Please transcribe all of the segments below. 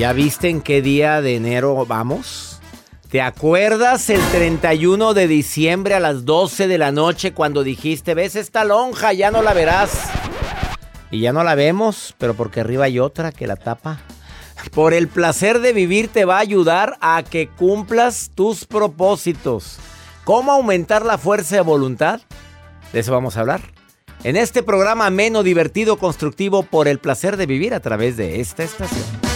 ¿Ya viste en qué día de enero vamos? ¿Te acuerdas el 31 de diciembre a las 12 de la noche cuando dijiste, ves esta lonja, ya no la verás? Y ya no la vemos, pero porque arriba hay otra que la tapa. Por el placer de vivir te va a ayudar a que cumplas tus propósitos. ¿Cómo aumentar la fuerza de voluntad? De eso vamos a hablar. En este programa ameno, divertido, constructivo, por el placer de vivir a través de esta estación.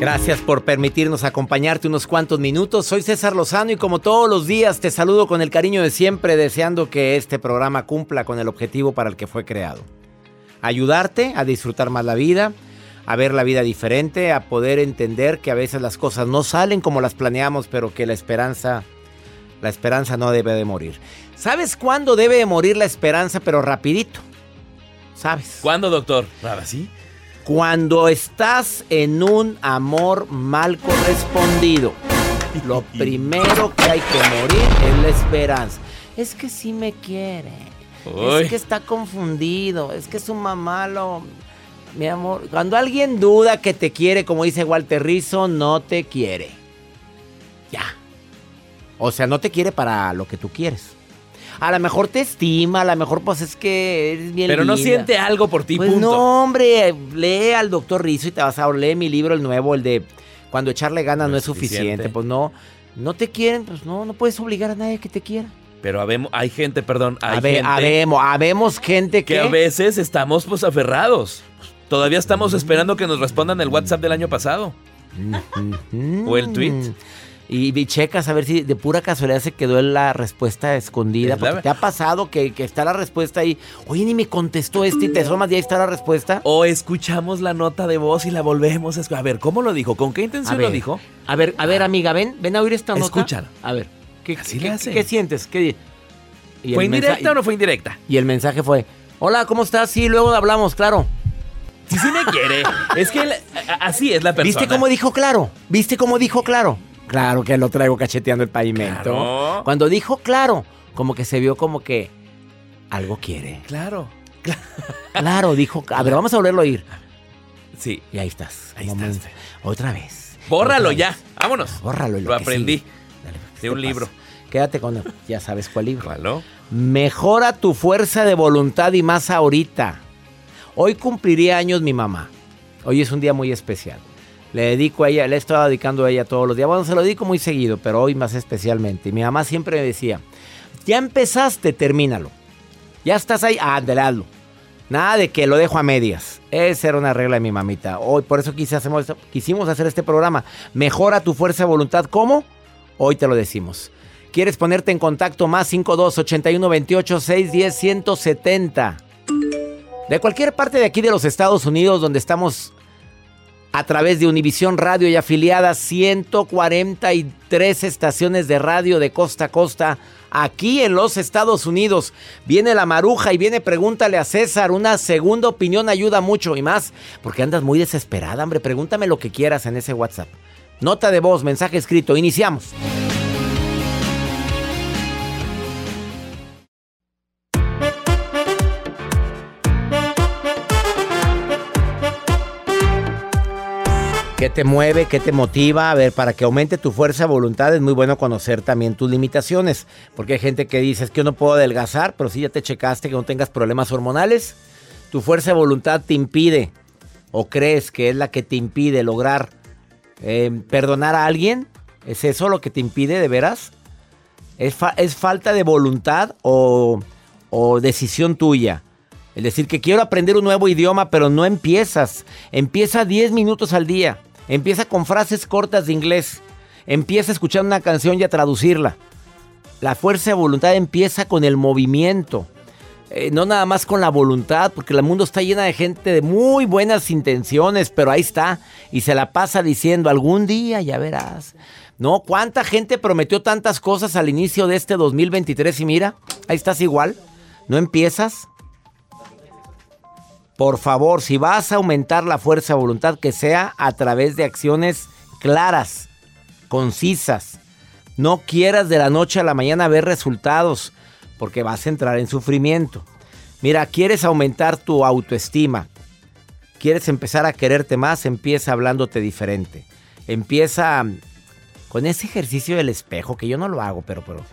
Gracias por permitirnos acompañarte unos cuantos minutos. Soy César Lozano y como todos los días te saludo con el cariño de siempre, deseando que este programa cumpla con el objetivo para el que fue creado. Ayudarte a disfrutar más la vida, a ver la vida diferente, a poder entender que a veces las cosas no salen como las planeamos, pero que la esperanza, la esperanza no debe de morir. ¿Sabes cuándo debe de morir la esperanza, pero rapidito? ¿Sabes? ¿Cuándo, doctor? ¿Ahora sí? Cuando estás en un amor mal correspondido, lo primero que hay que morir es la esperanza. Es que sí me quiere. Uy. Es que está confundido. Es que es un mamalo. Mi amor, cuando alguien duda que te quiere, como dice Walter Rizzo, no te quiere. Ya. O sea, no te quiere para lo que tú quieres. A lo mejor te estima, a lo mejor pues es que eres bien Pero no siente algo por ti, Pues punto. no, hombre, lee al doctor Rizzo y te vas a leer mi libro, el nuevo, el de Cuando echarle ganas no, es suficiente. Pues no, no te quieren, pues no, no puedes obligar a nadie que te quiera. Pero habemos, hay gente, perdón, hay Habe- gente habemos, habemos gente que... que a veces estamos pues aferrados. Todavía estamos esperando que nos respondan el WhatsApp del año pasado. O el tweet. Y, y checas a ver si de pura casualidad se quedó la respuesta escondida. Es la- Porque te ha pasado que, que está la respuesta ahí. Oye, ni me contestó este y te asomas y ahí está la respuesta. O escuchamos la nota de voz y la volvemos a escuchar. A ver, ¿cómo lo dijo? ¿Con qué intención ver, lo dijo? A ver, a ver, amiga, ven, ven a oír esta nota. Escúchala. A ver, ¿qué, Así qué- le hace. qué sientes? ¿Qué y ¿Fue indirecta o no fue indirecta? Y el mensaje fue, hola, ¿cómo estás? Sí, luego hablamos, claro. Si sí me quiere. es que él- así es la persona. ¿Viste cómo dijo claro? ¿Viste cómo dijo claro? Claro que lo traigo cacheteando el pavimento. Claro. Cuando dijo claro, como que se vio como que algo quiere. Claro. Claro, dijo, a ver, vamos a volverlo a oír. Sí. Y ahí estás. Ahí estás. Otra vez. Bórralo Otra ya. vez. Vámonos. Bórralo. Lo sí. aprendí Dale, ¿qué de un pasa? libro. Quédate con, ya sabes cuál libro. ¿Cuál, no? Mejora tu fuerza de voluntad y más ahorita. Hoy cumpliría años mi mamá. Hoy es un día muy especial. Le dedico a ella, le he estado dedicando a ella todos los días. Bueno, se lo dedico muy seguido, pero hoy más especialmente. Y mi mamá siempre me decía, ya empezaste, termínalo. Ya estás ahí, ándale. Nada de que lo dejo a medias. Esa era una regla de mi mamita. Hoy, por eso quisimos hacer este programa. Mejora tu fuerza de voluntad. ¿Cómo? Hoy te lo decimos. ¿Quieres ponerte en contacto? Más 52 81 28 610 170. De cualquier parte de aquí de los Estados Unidos, donde estamos a través de Univisión Radio y afiliadas 143 estaciones de radio de costa a costa, aquí en los Estados Unidos. Viene la maruja y viene pregúntale a César. Una segunda opinión ayuda mucho y más, porque andas muy desesperada, hombre. Pregúntame lo que quieras en ese WhatsApp. Nota de voz, mensaje escrito. Iniciamos. ¿Qué te mueve? ¿Qué te motiva? A ver, para que aumente tu fuerza de voluntad es muy bueno conocer también tus limitaciones. Porque hay gente que dice es que yo no puedo adelgazar, pero si ya te checaste que no tengas problemas hormonales, tu fuerza de voluntad te impide o crees que es la que te impide lograr eh, perdonar a alguien. ¿Es eso lo que te impide de veras? ¿Es, es falta de voluntad o, o decisión tuya? Es decir, que quiero aprender un nuevo idioma, pero no empiezas. Empieza 10 minutos al día. Empieza con frases cortas de inglés. Empieza escuchando una canción y a traducirla. La fuerza de voluntad empieza con el movimiento. Eh, no nada más con la voluntad, porque el mundo está llena de gente de muy buenas intenciones, pero ahí está. Y se la pasa diciendo, algún día ya verás. No, ¿cuánta gente prometió tantas cosas al inicio de este 2023? Y mira, ahí estás igual. ¿No empiezas? Por favor, si vas a aumentar la fuerza de voluntad, que sea a través de acciones claras, concisas. No quieras de la noche a la mañana ver resultados, porque vas a entrar en sufrimiento. Mira, quieres aumentar tu autoestima. Quieres empezar a quererte más, empieza hablándote diferente. Empieza con ese ejercicio del espejo, que yo no lo hago, pero, pero,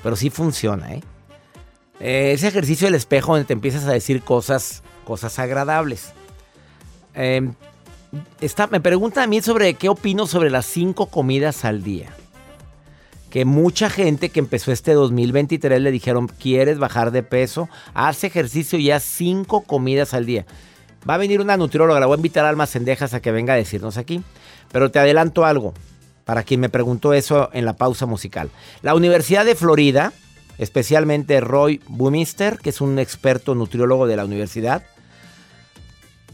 pero sí funciona, ¿eh? Eh, ese ejercicio del espejo donde te empiezas a decir cosas cosas agradables. Em, me preguntan a mí sobre qué opino sobre las cinco comidas al día. Que mucha gente que empezó este 2023 le dijeron, ¿quieres bajar de peso? Haz ejercicio y haz cinco comidas al día. Va a venir una nutrióloga, la voy a invitar a Alma Cendejas a que venga a decirnos aquí. Pero te adelanto algo, para quien me preguntó eso en la pausa musical. La Universidad de Florida, especialmente Roy Bumister, que es un experto nutriólogo de la universidad,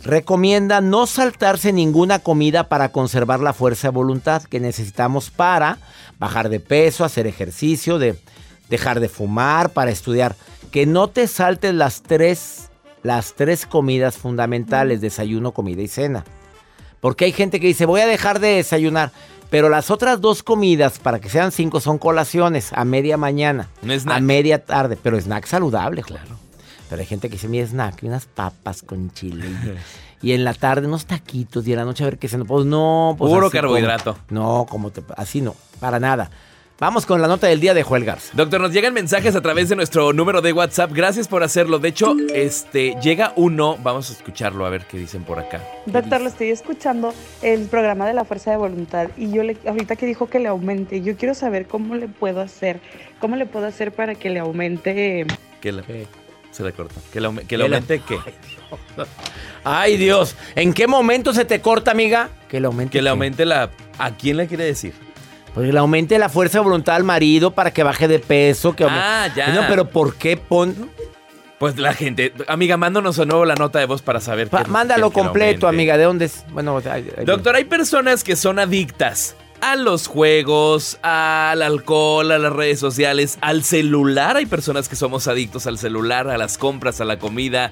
Recomienda no saltarse ninguna comida para conservar la fuerza de voluntad que necesitamos para bajar de peso, hacer ejercicio, de dejar de fumar, para estudiar. Que no te saltes las tres, las tres comidas fundamentales, desayuno, comida y cena. Porque hay gente que dice, voy a dejar de desayunar. Pero las otras dos comidas, para que sean cinco, son colaciones a media mañana, a media tarde. Pero snack saludable, claro. Pero hay gente que dice mi snack, unas papas con chile. y en la tarde unos taquitos y en la noche a ver qué se Pues no, pues Puro carbohidrato. no, como te, así no, para nada. Vamos con la nota del día de Joel Garza. Doctor, nos llegan mensajes a través de nuestro número de WhatsApp. Gracias por hacerlo. De hecho, este llega uno. Vamos a escucharlo a ver qué dicen por acá. Doctor, lo estoy escuchando el programa de la fuerza de voluntad y yo le, ahorita que dijo que le aumente, yo quiero saber cómo le puedo hacer, cómo le puedo hacer para que le aumente. Que le... Se le corta. ¿Que le, que le aumente qué? Ay, Dios. ¿En qué momento se te corta, amiga? Que le aumente. Que le aumente la. ¿A quién le quiere decir? Pues que le aumente la fuerza de voluntad al marido para que baje de peso. Que ah, ya. No, pero ¿por qué pon.? Pues la gente, amiga, mándanos de nuevo la nota de voz para saber. mándalo completo, amiga. ¿De dónde es? Bueno, doctor, hay personas que son adictas a los juegos, al alcohol, a las redes sociales, al celular. Hay personas que somos adictos al celular, a las compras, a la comida,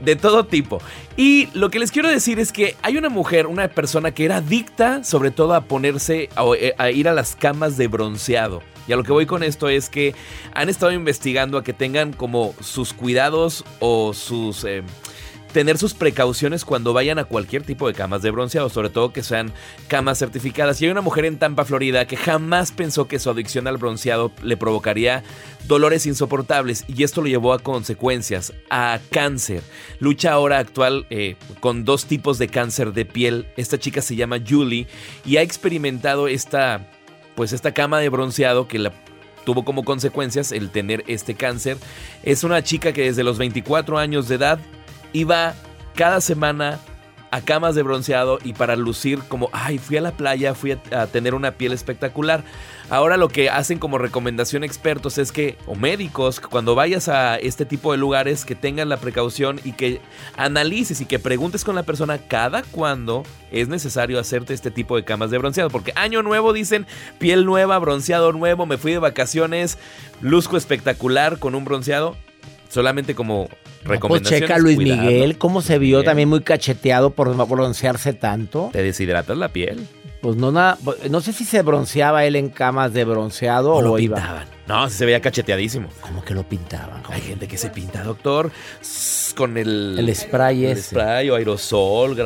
de todo tipo. Y lo que les quiero decir es que hay una mujer, una persona que era adicta sobre todo a ponerse, a, ir a las camas de bronceado. Y a lo que voy con esto es que han estado investigando a que tengan como sus cuidados o sus... Eh, tener sus precauciones cuando vayan a cualquier tipo de camas de bronceado, sobre todo que sean camas certificadas. Y hay una mujer en Tampa, Florida, que jamás pensó que su adicción al bronceado le provocaría dolores insoportables y esto lo llevó a consecuencias, a cáncer. Lucha ahora actual eh, con dos tipos de cáncer de piel. Esta chica se llama Julie y ha experimentado esta, pues esta cama de bronceado que la tuvo como consecuencias el tener este cáncer. Es una chica que desde los 24 años de edad iba cada semana a camas de bronceado y para lucir como, ay, fui a la playa, fui a, tener una piel espectacular. Ahora lo que hacen como recomendación expertos es que, o médicos, cuando vayas a este tipo de lugares, que tengan la precaución y que analices y que preguntes con la persona cada cuándo es necesario hacerte este tipo de camas de bronceado. Porque año nuevo dicen, piel nueva, bronceado nuevo, me fui de vacaciones, luzco espectacular con un bronceado. Solamente como recomendación. pues checa Luis Miguel, cómo se vio también muy cacheteado por broncearse tanto. Te deshidratas la piel. Pues no nada, no sé si se bronceaba él en camas de bronceado o, lo pintaban. No, se veía cacheteadísimo. ¿Cómo que lo pintaban? Hay gente que se pinta, doctor, con el el spray el spray o aerosol,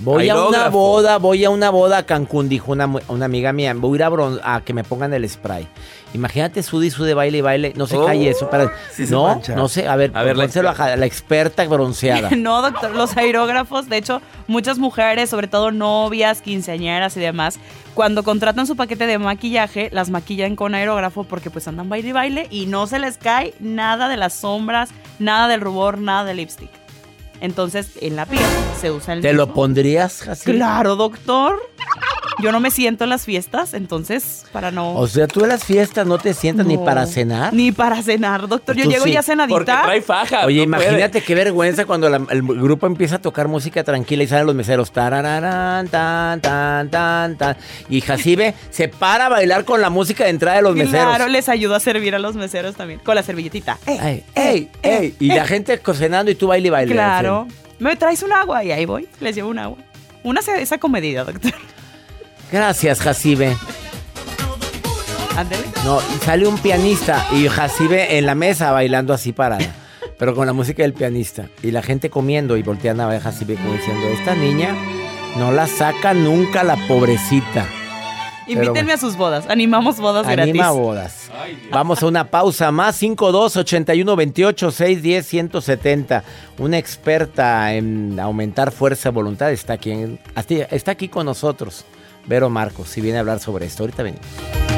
Voy a una boda, voy a una boda a Cancún, dijo una, una amiga mía. Voy a ir a, bron- a que me pongan el spray. Imagínate sude y sude, baile y baile. No se Oh, cae eso. Para... sí no, no sé. A ver, A ver, la pónselo a la experta bronceada. No, doctor, los aerógrafos, de hecho, muchas mujeres, sobre todo novias, quinceañeras y demás, cuando contratan su paquete de maquillaje, las maquillan con aerógrafo porque pues andan baile y baile y no se les cae nada de las sombras, nada del rubor, nada del lipstick. Entonces, en la piel se usa el ¿Te lo pondrías así? Claro, doctor. Yo no me siento en las fiestas, entonces, para no... O sea, tú en las fiestas no te sientas ni No, para cenar. Ni para cenar, doctor. Yo llego sí, ya Porque cenadita. trae faja. Oye, no puede. imagínate qué vergüenza cuando la- el grupo empieza a tocar música tranquila y salen los meseros. Tarararán, tan, tan, tan, tan. Y Jacibe se para a bailar con la música de entrada de los meseros. Claro, les ayudo a servir a los meseros también. Con la servilletita. Eh, Ey, ey, ey. Y la gente cocinando y tú baile y baile. Claro. ¿Me traes un agua? Y ahí voy, les llevo un agua. Una se- esa comedida, doctor. Gracias, Jacibe. Ándele. No, sale un pianista y Jacibe en la mesa bailando así parada. Pero con la música del pianista. Y la gente comiendo y volteando a ver a Jacibe como diciendo, esta niña no la saca nunca la pobrecita. Invítenme bueno. a sus bodas. Animamos bodas Anima gratis. bodas. Vamos a una pausa más. 52 81 28 610 170. Una experta en aumentar fuerza de voluntad está aquí, está aquí con nosotros. Vero Marcos, si viene a hablar sobre esto. Ahorita venimos.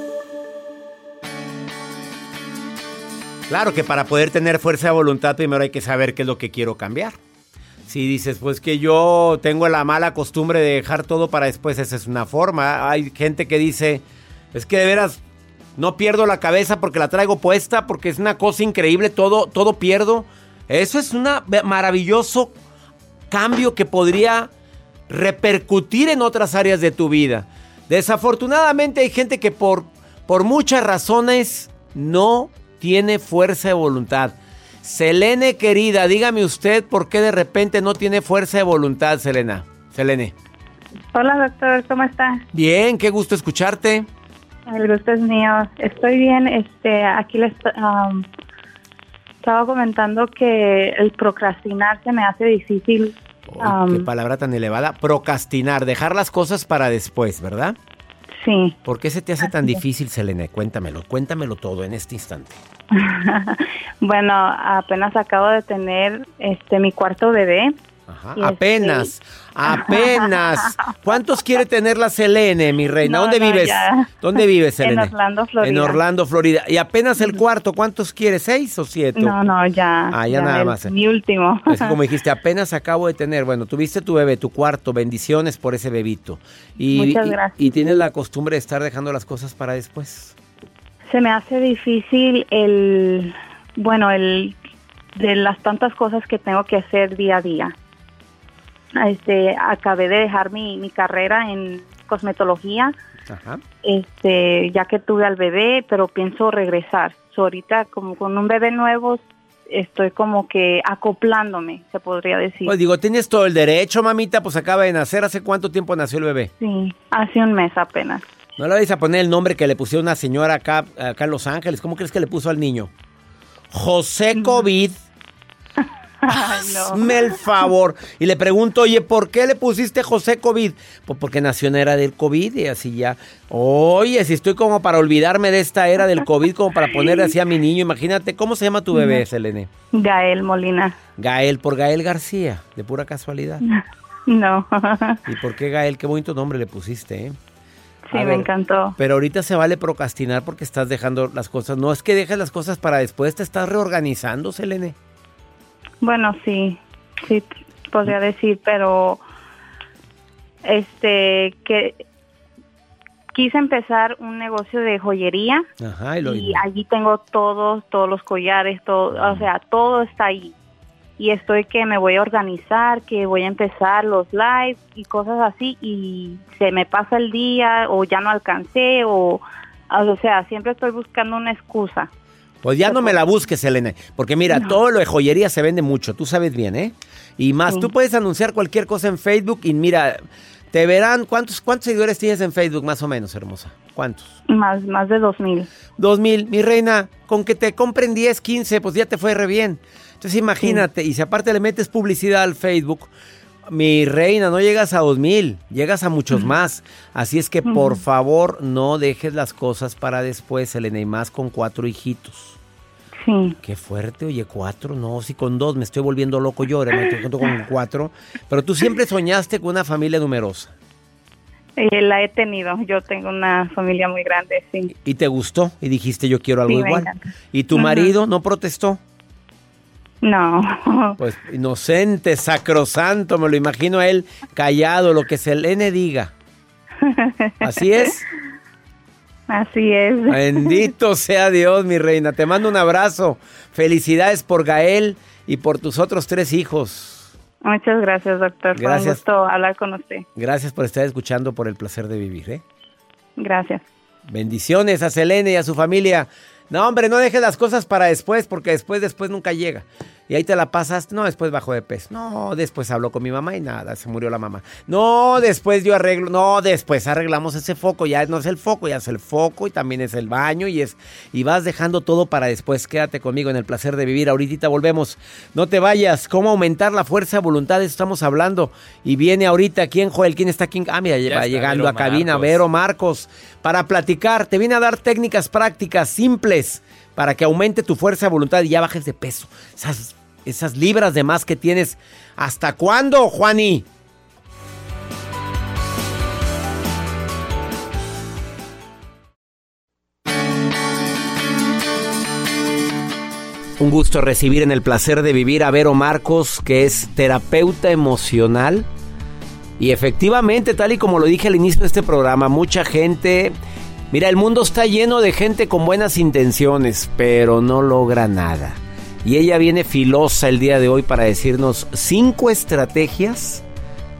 Claro que para poder tener fuerza de voluntad primero hay que saber qué es lo que quiero cambiar. Si dices, pues que yo tengo la mala costumbre de dejar todo para después, esa es una forma. Hay gente que dice, es que de veras no pierdo la cabeza porque la traigo puesta, porque es una cosa increíble, todo, todo pierdo. Eso es un maravilloso cambio que podría repercutir en otras áreas de tu vida. Desafortunadamente hay gente que por, por muchas razones no tiene fuerza de voluntad. Selene querida, dígame usted por qué de repente no tiene fuerza de voluntad, Selena. Selene. Hola doctor, ¿cómo está? Bien, qué gusto escucharte. El gusto es mío. Estoy bien. Este, aquí les um, estaba comentando que el procrastinar se me hace difícil. Um, qué palabra tan elevada. Procrastinar, dejar las cosas para después, ¿verdad? Sí. ¿Por qué se te hace tan difícil, Selene? Cuéntamelo, cuéntamelo todo en este instante. bueno, apenas acabo de tener este mi cuarto bebé. Ajá, este- apenas, apenas. ¿Cuántos quiere tener la Selene, mi reina? No, ¿Dónde no, vives? ya. ¿Dónde vives, En Selene? Orlando, Florida. En Orlando, Florida. ¿Y apenas el cuarto? ¿Cuántos quiere? ¿Seis o siete? No, no, ya. Ah, ya nada el- más. Mi último. Es como dijiste, apenas acabo de tener, bueno, tuviste tu bebé, tu cuarto, bendiciones por ese bebito. Y, Muchas y- gracias. y tienes la costumbre de estar dejando las cosas para después. Se me hace difícil el, bueno, el de las tantas cosas que tengo que hacer día a día. Este, acabé de dejar mi, mi carrera en cosmetología, Ajá. este, ya que tuve al bebé, pero pienso regresar. So, ahorita como con un bebé nuevo estoy como que acoplándome, se podría decir. Pues digo, tienes todo el derecho, mamita, pues acaba de nacer. ¿Hace cuánto tiempo nació el bebé? Sí, hace un mes apenas. No le vais a poner el nombre que le pusieron una señora acá, acá en Los Ángeles. ¿Cómo crees que le puso al niño? José COVID. Ay, no. Hazme el favor. Y le pregunto, oye, ¿por qué le pusiste José COVID? Pues porque nació en era del COVID y así ya. Oye, si estoy como para olvidarme de esta era del COVID, como para ponerle así a mi niño. Imagínate, ¿cómo se llama tu bebé, Selene? Gael Molina. Gael, por Gael García, de pura casualidad. No. ¿Y por qué Gael? Qué bonito nombre le pusiste, ¿eh? Sí, me encantó. Pero ahorita se vale procrastinar porque estás dejando las cosas. No es que dejes las cosas para después, te estás reorganizando, Selene. Bueno, sí, sí, podría decir, pero este que quise empezar un negocio de joyería Ajá, y y allí tengo todos, todos los collares, todo, o sea, todo está ahí. Y estoy que me voy a organizar, que voy a empezar los lives y cosas así y se me pasa el día o ya no alcancé o o sea, siempre estoy buscando una excusa. Pues ya no me la busques, Selene. Porque mira, todo lo de joyería se vende mucho, tú sabes bien, ¿eh? Y más, Sí. tú puedes anunciar cualquier cosa en Facebook y mira, te verán. ¿Cuántos, cuántos seguidores tienes en Facebook, más o menos, hermosa? ¿Cuántos? Más más de dos mil. Dos mil. Mi reina, con que te compren 10, 15, pues ya te fue re bien. Entonces imagínate, y si aparte le metes publicidad al Facebook, mi reina, no llegas a dos mil, llegas a muchos más. Así es que por favor no dejes las cosas para después, Selena, y más con cuatro hijitos. Sí. Qué fuerte, oye, cuatro, no, si con dos me estoy volviendo loco yo, ahora me estoy junto con cuatro. Pero tú siempre soñaste con una familia numerosa. Eh, la he tenido. Yo tengo una familia muy grande, sí. Y te gustó y dijiste yo quiero algo Sí, igual. ¿Y tu marido no protestó? No. Pues inocente, sacrosanto, me lo imagino a él callado, lo que se le diga. Así es. Así es. Bendito sea Dios, mi reina. Te mando un abrazo. Felicidades por Gael y por tus otros tres hijos. Muchas gracias, doctor. Fue Gracias. un gusto hablar con usted. Gracias por estar escuchando por el placer de vivir, ¿eh? Gracias. Bendiciones a Selene y a su familia. No, hombre, no dejes las cosas para después, porque después, después nunca llega. Y ahí te la pasas. No, después bajó de peso. No, después habló con mi mamá y nada, se murió la mamá. No, después yo arreglo. No, después arreglamos ese foco. Ya no es el foco, ya es el foco y también es el baño y es. Y vas dejando todo para después. Quédate conmigo en el placer de vivir. Ahorita volvemos. No te vayas. ¿Cómo aumentar la fuerza de voluntad? De eso estamos hablando. Y viene ahorita. ¿Quién, Joel? ¿Quién está aquí? Ah, mira, Ya va llegando Vero a cabina. Marcos. Vero Marcos. Para platicar. Te viene a dar técnicas prácticas simples para que aumente tu fuerza de voluntad y ya bajes de peso. Esas, esas libras de más que tienes. ¿Hasta cuándo, Juani? Un gusto recibir en el placer de vivir a Vero Marcos, que es terapeuta emocional. Y efectivamente, tal y como lo dije al inicio de este programa, mucha gente... Mira, el mundo está lleno de gente con buenas intenciones, pero no logra nada. Y ella viene filosa el día de hoy para decirnos cinco estrategias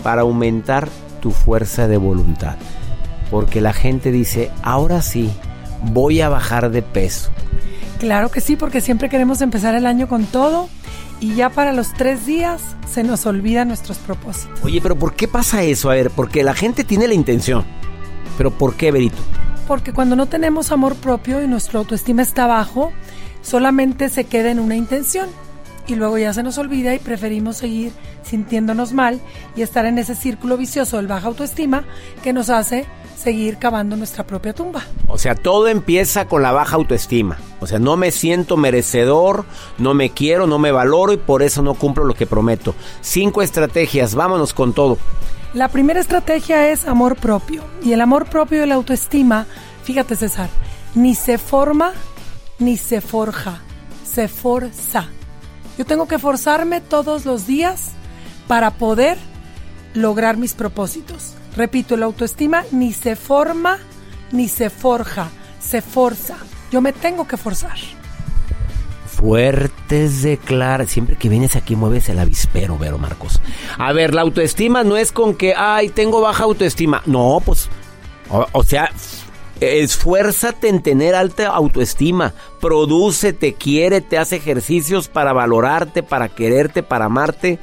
para aumentar tu fuerza de voluntad. Porque la gente dice, ahora sí, voy a bajar de peso. Claro que sí, porque siempre queremos empezar el año con todo y ya para los tres días se nos olvidan nuestros propósitos. Oye, pero ¿por qué pasa eso? A ver, porque la gente tiene la intención. Pero ¿por qué, Berito? Porque cuando no tenemos amor propio y nuestra autoestima está bajo, solamente se queda en una intención y luego ya se nos olvida y preferimos seguir sintiéndonos mal y estar en ese círculo vicioso del baja autoestima que nos hace seguir cavando nuestra propia tumba. O sea, todo empieza con la baja autoestima. O sea, no me siento merecedor, no me quiero, no me valoro y por eso no cumplo lo que prometo. Cinco estrategias, vámonos con todo. La primera estrategia es amor propio. Y el amor propio y la autoestima, fíjate César, ni se forma ni se forja, se forza. Yo tengo que forzarme todos los días para poder lograr mis propósitos. Repito, la autoestima ni se forma ni se forja, se forza. Yo me tengo que forzar. Fuertes declara. Siempre que vienes aquí mueves el avispero, Vero Marcos. A ver, la autoestima no es con que, ay, tengo baja autoestima. No, pues, o sea, esfuérzate en tener alta autoestima. Producete, quiérete, haz ejercicios para valorarte, para quererte, para amarte.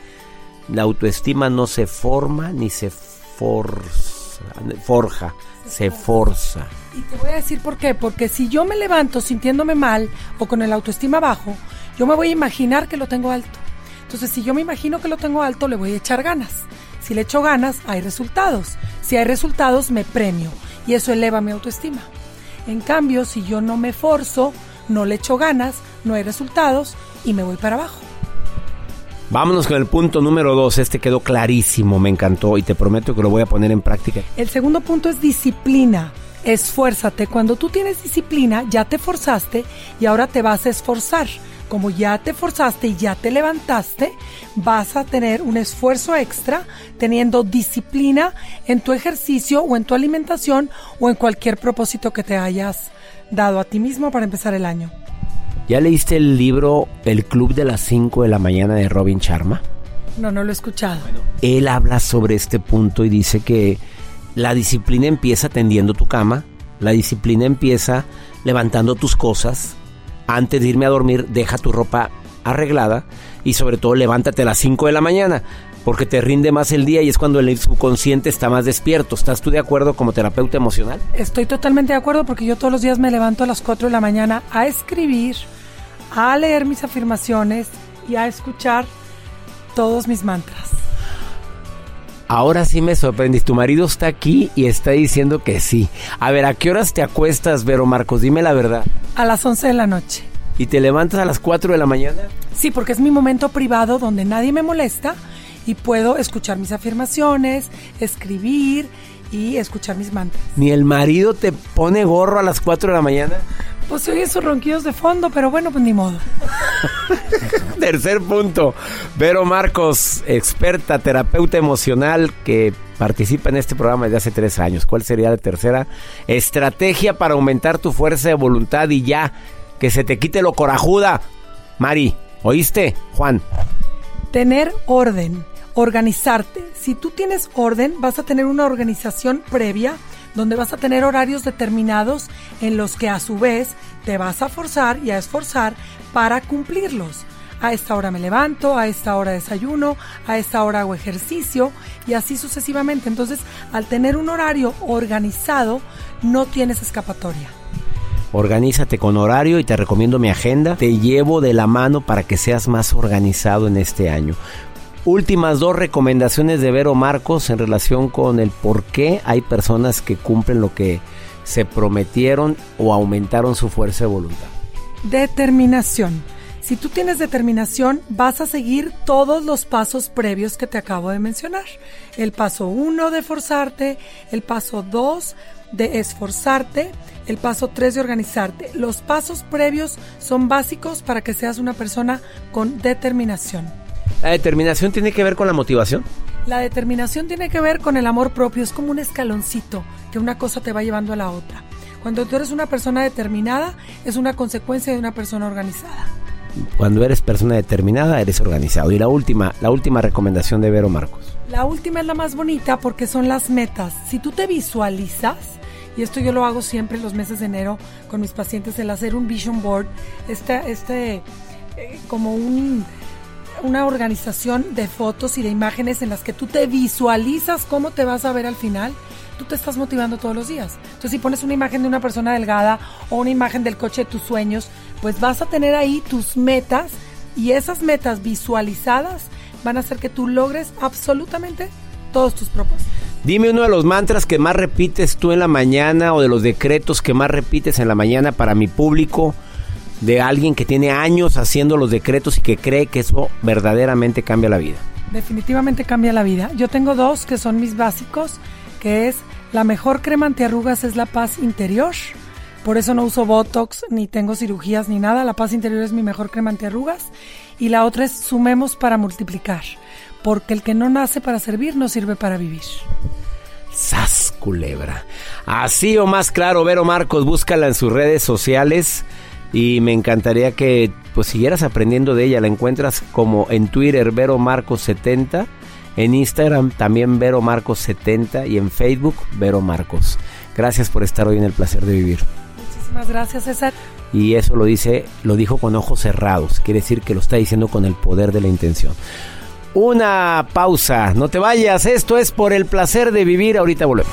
La autoestima no se forma ni se forza, forja, se forza. Y te voy a decir por qué. Porque si yo me levanto sintiéndome mal o con el autoestima bajo, yo me voy a imaginar que lo tengo alto. Entonces, si yo me imagino que lo tengo alto, le voy a echar ganas. Si le echo ganas, hay resultados. Si hay resultados, me premio y eso eleva mi autoestima. En cambio, si yo no me forzo, no le echo ganas, no hay resultados y me voy para abajo. Vámonos con el punto número dos. Este quedó clarísimo, me encantó y te prometo que lo voy a poner en práctica. El segundo punto es disciplina. Esfuérzate. Cuando tú tienes disciplina, ya te forzaste y ahora te vas a esforzar. Como ya te forzaste y ya te levantaste, vas a tener un esfuerzo extra teniendo disciplina en tu ejercicio o en tu alimentación o en cualquier propósito que te hayas dado a ti mismo para empezar el año. ¿Ya leíste el libro El Club de las 5 de la mañana de Robin Sharma? No, no lo he escuchado. Él habla sobre este punto y dice que la disciplina empieza tendiendo tu cama, la disciplina empieza levantando tus cosas. Antes de irme a dormir, deja tu ropa arreglada y sobre todo levántate a las 5 de la mañana porque te rinde más el día y es cuando el subconsciente está más despierto. ¿Estás tú de acuerdo como terapeuta emocional? Estoy totalmente de acuerdo porque yo todos los días me levanto a las 4 de la mañana a escribir, a leer mis afirmaciones y a escuchar todos mis mantras. Ahora sí me sorprendiste. Tu marido está aquí y está diciendo que sí. A ver, ¿a qué horas te acuestas, Vero Marcos? Dime la verdad. A las 11 de la noche. ¿Y te levantas a las 4 de la mañana? Sí, porque es mi momento privado donde nadie me molesta y puedo escuchar mis afirmaciones, escribir y escuchar mis mantras. ¿Ni el marido te pone gorro a las 4 de la mañana? Pues se oyen sus ronquidos de fondo, pero bueno, pues ni modo. Tercer punto. Vero Marcos, experta, terapeuta emocional que participa en este programa desde hace tres años. ¿Cuál sería la tercera estrategia para aumentar tu fuerza de voluntad y ya que se te quite lo corajuda? Mari, ¿oíste? Juan. Tener orden, organizarte. Si tú tienes orden, vas a tener una organización previa donde vas a tener horarios determinados en los que a su vez te vas a forzar y a esforzar para cumplirlos. A esta hora me levanto, a esta hora desayuno, a esta hora hago ejercicio y así sucesivamente. Entonces, al tener un horario organizado, no tienes escapatoria. Organízate con horario y te recomiendo mi agenda. Te llevo de la mano para que seas más organizado en este año últimas dos recomendaciones de Vero Marcos en relación con el por qué hay personas que cumplen lo que se prometieron o aumentaron su fuerza de voluntad. Determinación. Si tú tienes determinación, vas a seguir todos los pasos previos que te acabo de mencionar. El paso uno de forzarte, el paso dos de esforzarte, el paso tres de organizarte. Los pasos previos son básicos para que seas una persona con determinación. ¿La determinación tiene que ver con la motivación? La determinación tiene que ver con el amor propio, es como un escaloncito que una cosa te va llevando a la otra. Cuando tú eres una persona determinada, es una consecuencia de una persona organizada. Cuando eres persona determinada, eres organizado. Y la última, la última recomendación de Vero Marcos. La última es la más bonita porque son las metas. Si tú te visualizas, y esto yo lo hago siempre en los meses de enero con mis pacientes, el hacer un vision board, este, este eh, como un una organización de fotos y de imágenes en las que tú te visualizas cómo te vas a ver al final, tú te estás motivando todos los días. Entonces, si pones una imagen de una persona delgada o una imagen del coche de tus sueños, pues vas a tener ahí tus metas y esas metas visualizadas van a hacer que tú logres absolutamente todos tus propósitos. Dime uno de los mantras que más repites tú en la mañana o de los decretos que más repites en la mañana para mi público de alguien que tiene años haciendo los decretos y que cree que eso verdaderamente cambia la vida? Definitivamente cambia la vida. Yo tengo dos que son mis básicos, que es la mejor crema antiarrugas es la paz interior. Por eso no uso Botox, ni tengo cirugías, ni nada. La paz interior es mi mejor crema antiarrugas. Y la otra es sumemos para multiplicar. Porque el que no nace para servir no sirve para vivir. Sas culebra. Así o más claro, Vero Marcos, búscala en sus redes sociales y me encantaría que pues siguieras aprendiendo de ella. La encuentras como en Twitter Vero Marcos 70, en Instagram también Vero Marcos 70 y en Facebook Vero Marcos. Gracias por estar hoy en el placer de vivir. Muchísimas gracias, César. Y eso lo dice, lo dijo con ojos cerrados, quiere decir que lo está diciendo con el poder de la intención. Una pausa, no te vayas, esto es por el placer de vivir, ahorita volvemos.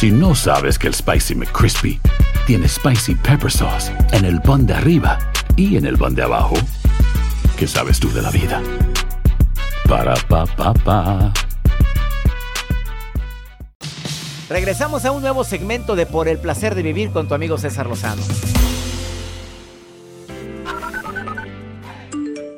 Si no sabes que el Spicy McCrispy tiene Spicy Pepper Sauce en el pan de arriba y en el pan de abajo, ¿qué sabes tú de la vida? Para, pa, pa, pa. Regresamos a un nuevo segmento de Por el placer de vivir con tu amigo César Lozano.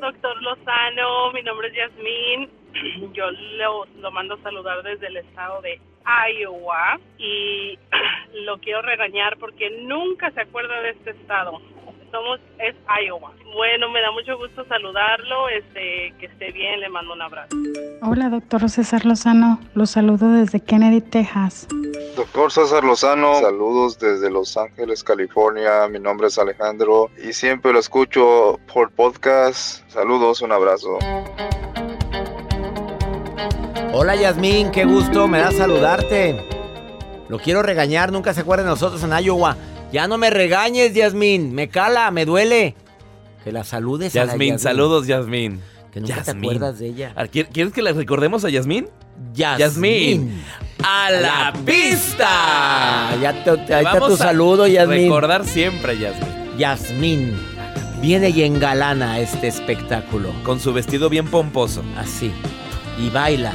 Doctor Lozano, mi nombre es Yasmín. Yo lo, lo mando a saludar desde el estado de Iowa y lo quiero regañar porque nunca se acuerda de este estado. Somos es Iowa. Bueno, me da mucho gusto saludarlo. Este, que esté bien, le mando un abrazo. Hola, doctor César Lozano. Lo saludo desde Kennedy, Texas. Doctor César Lozano, saludos desde Los Ángeles, California. Mi nombre es Alejandro y siempre lo escucho por podcast. Saludos, un abrazo. Hola Yasmín, qué gusto, me da saludarte. Lo quiero regañar, nunca se acuerda de nosotros en Iowa. Ya no me regañes, Yasmín, me cala, me duele. Que la saludes Yasmín, saludos, Yasmín. Que nunca te acuerdas de ella. Ah, ¿quier- ¿Quieres que le recordemos a Yasmín? Yasmín. Yasmín. ¡A la pista! Ya te, ahí está tu a saludo, Yasmín. Recordar siempre, Yasmín. Yasmín. Viene y engalana este espectáculo. Con su vestido bien pomposo. Así. Y baila.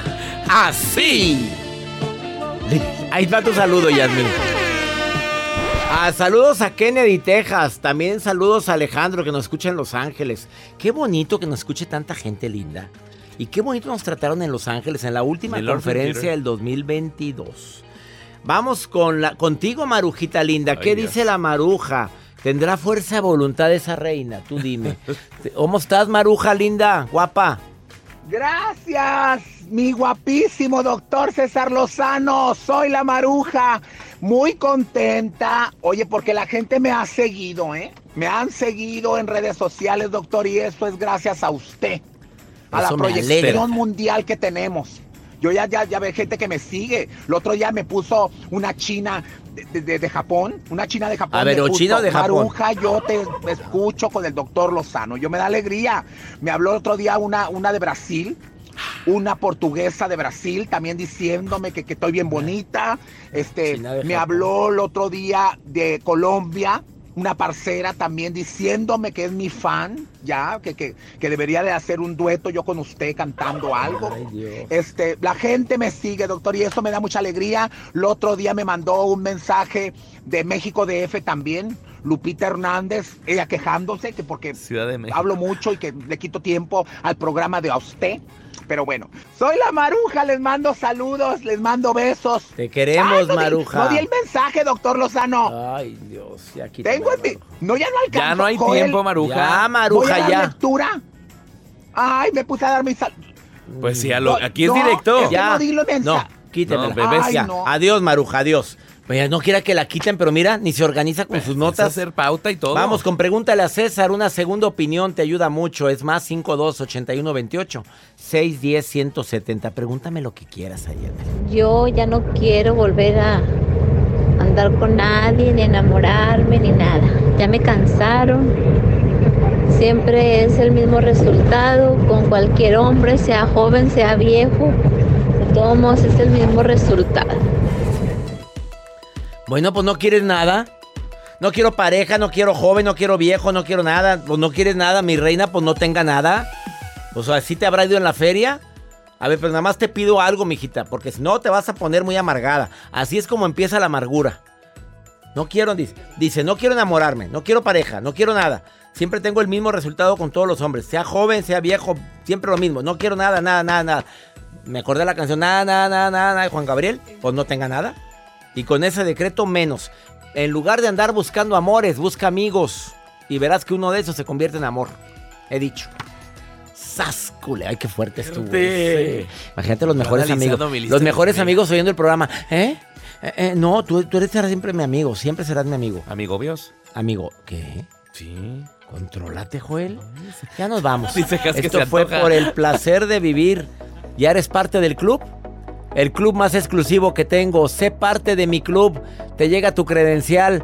¡Así! Ahí está tu saludo, Yasmín. Ah, saludos a Kennedy, Texas. También saludos a Alejandro que nos escucha en Los Ángeles. Qué bonito que nos escuche tanta gente linda. Y qué bonito nos trataron en Los Ángeles en la última conferencia del 2022. Vamos con la, contigo, Marujita linda. ¿Qué dice la Maruja? ¿Tendrá fuerza de voluntad esa reina? Tú dime. ¿Cómo estás, Maruja linda? Guapa. Gracias, mi guapísimo doctor César Lozano. Soy la maruja. Muy contenta. Oye, porque la gente me ha seguido, ¿eh? Me han seguido en redes sociales, doctor, y eso es gracias a usted. A Eso la proyección mundial que tenemos. Yo ya, ya, ya ve gente que me sigue. El otro día me puso una china de, de- de Japón. Una china de Japón. A ver, me ¿o puso, china de Japón? Maruja, yo te escucho con el doctor Lozano. Yo me da alegría. Me habló el otro día una, una de Brasil. Una portuguesa de Brasil también diciéndome que, que estoy bien bonita. Este, me habló el otro día de Colombia, una parcera también diciéndome que es mi fan, ya, que, que, que debería de hacer un dueto yo con usted cantando algo. Ay. Este, la gente me sigue, doctor, y eso me da mucha alegría. El otro día me mandó un mensaje de México DF también, Lupita Hernández, ella quejándose que porque Ciudad de México. hablo mucho y que le quito tiempo al programa de a usted. Pero bueno, soy la Maruja, les mando saludos, les mando besos. Te queremos, no di- Maruja. no di el mensaje, doctor Lozano. Ay, Dios. Ya quítame, Tengo en mi... Maruja. No, ya no alcanzo. Ya no hay Joel, tiempo, Maruja. Ya, ¿Voy a Maruja, dar ya. lectura? Ay, me puse a dar mi sal... Pues sí, a lo- No, aquí es no, directo. Ya. no di lo No, mensaje. No. Ay, Ya. Adiós, Maruja, adiós. Pues no quiera que la quiten, pero mira, ni se organiza con sus Vas a notas. hacer pauta y todo. Vamos con pregúntale a César, una segunda opinión te ayuda mucho. Es más 52 81 28 610 170. Pregúntame lo que quieras ayer. Yo ya no quiero volver a andar con nadie, ni enamorarme, ni nada. Ya me cansaron. Siempre es el mismo resultado con cualquier hombre, sea joven, sea viejo. De todos modos es el mismo resultado. Bueno, pues no quieres nada. No quiero pareja, no quiero joven, no quiero viejo, no quiero nada. Pues no quieres nada, mi reina, pues no tenga nada. Pues así te habrá ido en la feria. A ver, pero nada más te pido algo, mijita, porque si no te vas a poner muy amargada. Así es como empieza la amargura. No quiero, dice, dice, no quiero enamorarme, no quiero pareja, no quiero nada. Siempre tengo el mismo resultado con todos los hombres, sea joven, sea viejo, siempre lo mismo. No quiero nada, nada, nada, nada. Me acordé de la canción, nada, nada, nada, nada de Juan Gabriel, pues no tenga nada. Y con ese decreto menos. En lugar de andar buscando amores, busca amigos. Y verás que uno de esos se convierte en amor. He dicho. ¡Sáscule! ¡Ay, qué fuerte estuvo! Sí. Imagínate los mejores amigos. Los mejores amigos oyendo el programa. ¿Eh? Eh, eh, no, tú, tú eres siempre mi amigo. Siempre serás mi amigo. Amigo Bios. Amigo, ¿qué? Sí. Contrólate, Joel. Ya nos vamos. Esto fue por el placer de vivir. ¿Ya eres parte del club? El club más exclusivo que tengo. Sé parte de mi club. Te llega tu credencial.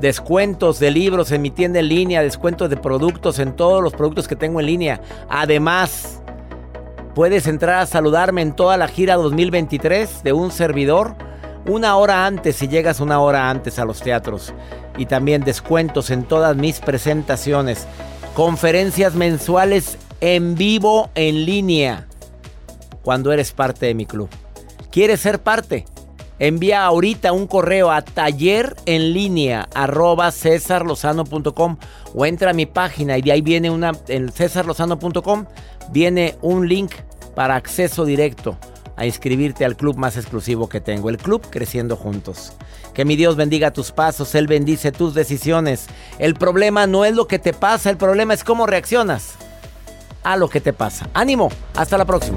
Descuentos de libros en mi tienda en línea. Descuentos de productos en todos los productos que tengo en línea. Además, puedes entrar a saludarme en toda la gira 2023 de un servidor. Una hora antes, si llegas una hora antes a los teatros. Y también descuentos en todas mis presentaciones. Conferencias mensuales en vivo en línea. Cuando eres parte de mi club. ¿Quieres ser parte? Envía ahorita un correo a taller o entra a mi página y de ahí viene una, en cesarlozano.com viene un link para acceso directo a inscribirte al club más exclusivo que tengo, el club Creciendo Juntos. Que mi Dios bendiga tus pasos, Él bendice tus decisiones. El problema no es lo que te pasa, el problema es cómo reaccionas a lo que te pasa. Ánimo, hasta la próxima.